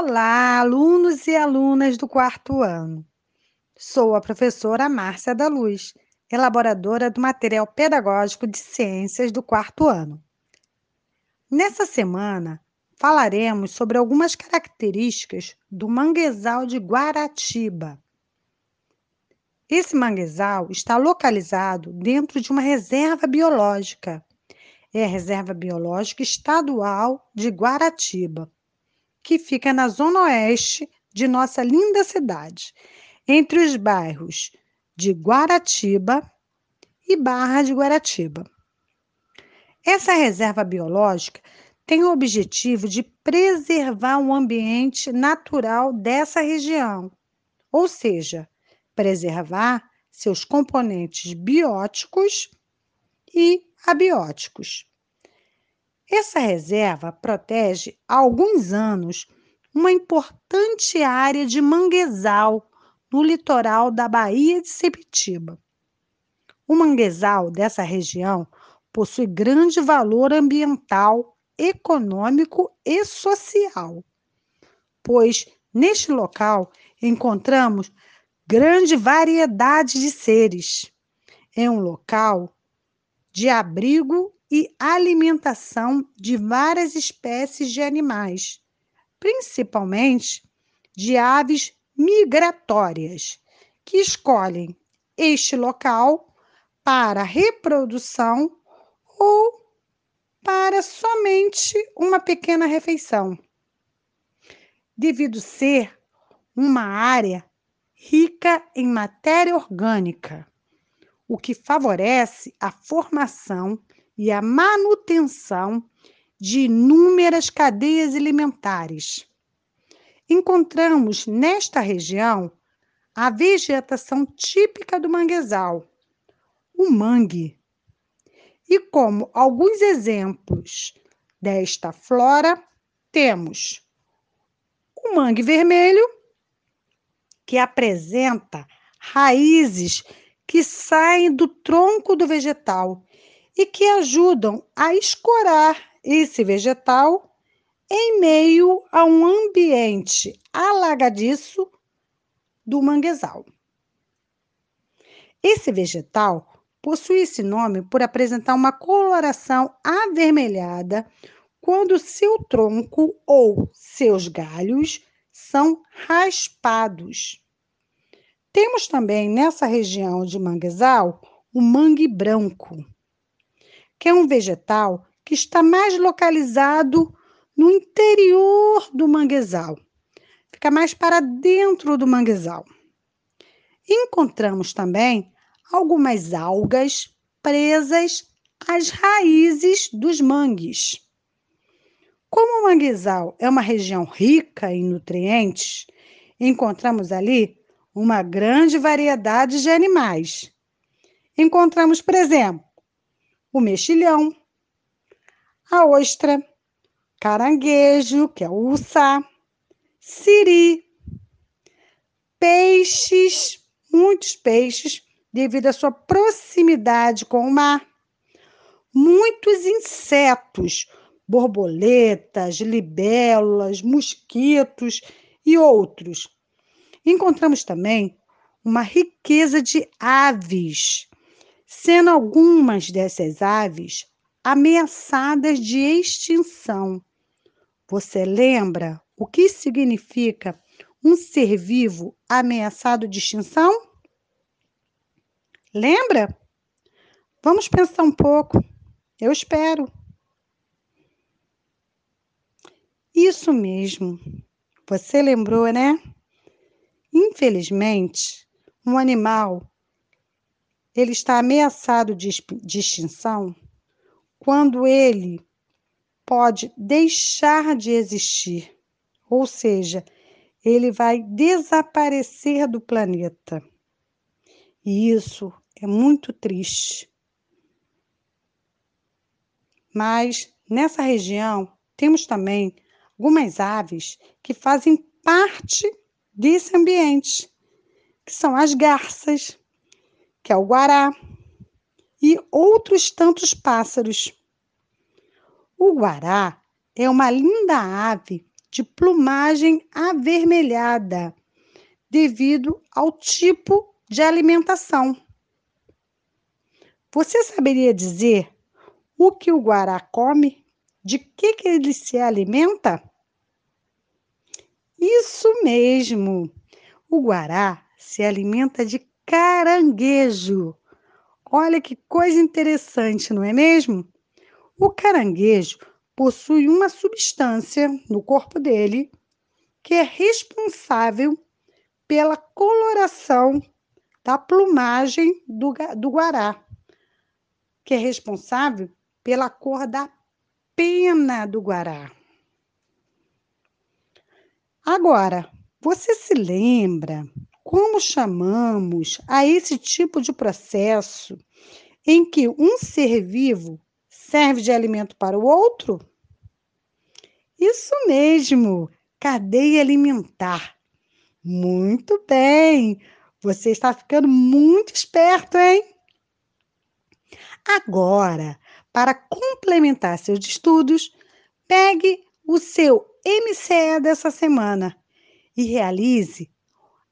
Olá, alunos e alunas do quarto ano. Sou a professora Márcia da Luz, elaboradora do material pedagógico de ciências do quarto ano. Nessa semana, falaremos sobre algumas características do manguezal de Guaratiba. Esse manguezal está localizado dentro de uma reserva biológica. É a Reserva Biológica Estadual de Guaratiba que fica na zona oeste de nossa linda cidade, entre os bairros de Guaratiba e Barra de Guaratiba. Essa reserva biológica tem o objetivo de preservar o ambiente natural dessa região, ou seja, preservar seus componentes bióticos e abióticos. Essa reserva protege há alguns anos uma importante área de manguezal no litoral da Baía de Sepitiba. O manguezal dessa região possui grande valor ambiental, econômico e social, pois neste local encontramos grande variedade de seres. É um local de abrigo e alimentação de várias espécies de animais, principalmente de aves migratórias, que escolhem este local para reprodução ou para somente uma pequena refeição. Devido ser uma área rica em matéria orgânica, o que favorece a formação e a manutenção de inúmeras cadeias alimentares. Encontramos nesta região a vegetação típica do manguezal, o mangue. E como alguns exemplos desta flora, temos o mangue vermelho, que apresenta raízes que saem do tronco do vegetal e que ajudam a escorar esse vegetal em meio a um ambiente alagadiço do manguezal. Esse vegetal possui esse nome por apresentar uma coloração avermelhada quando seu tronco ou seus galhos são raspados. Temos também nessa região de manguezal o mangue branco que é um vegetal que está mais localizado no interior do manguezal. Fica mais para dentro do manguezal. Encontramos também algumas algas presas às raízes dos mangues. Como o manguezal é uma região rica em nutrientes, encontramos ali uma grande variedade de animais. Encontramos, por exemplo, o mexilhão, a ostra, caranguejo, que é o uçá, siri, peixes, muitos peixes, devido à sua proximidade com o mar, muitos insetos, borboletas, libélulas, mosquitos e outros. Encontramos também uma riqueza de aves, sendo algumas dessas aves ameaçadas de extinção. Você lembra o que significa um ser vivo ameaçado de extinção? Lembra? Vamos pensar um pouco. Eu espero. Isso mesmo. Você lembrou, né? Infelizmente, um animal ele está ameaçado de, de extinção quando ele pode deixar de existir, ou seja, ele vai desaparecer do planeta. E isso é muito triste. Mas nessa região temos também algumas aves que fazem parte desse ambiente, que são as garças, que é o guará, e outros tantos pássaros. O guará é uma linda ave de plumagem avermelhada, devido ao tipo de alimentação. Você saberia dizer o que o guará come? De que, que ele se alimenta? Isso mesmo! O guará se alimenta de caranguejo. Olha que coisa interessante, não é mesmo? O caranguejo possui uma substância no corpo dele que é responsável pela coloração da plumagem do, do guará, que é responsável pela cor da pena do guará. Agora, você se lembra como chamamos a esse tipo de processo em que um ser vivo serve de alimento para o outro? Isso mesmo, cadeia alimentar. Muito bem, você está ficando muito esperto, hein? Agora, para complementar seus estudos, pegue o seu MCE dessa semana e realize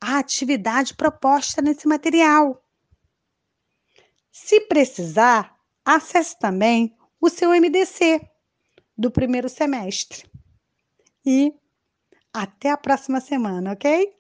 a atividade proposta nesse material. Se precisar, acesse também o seu MDC do primeiro semestre. E até a próxima semana, ok?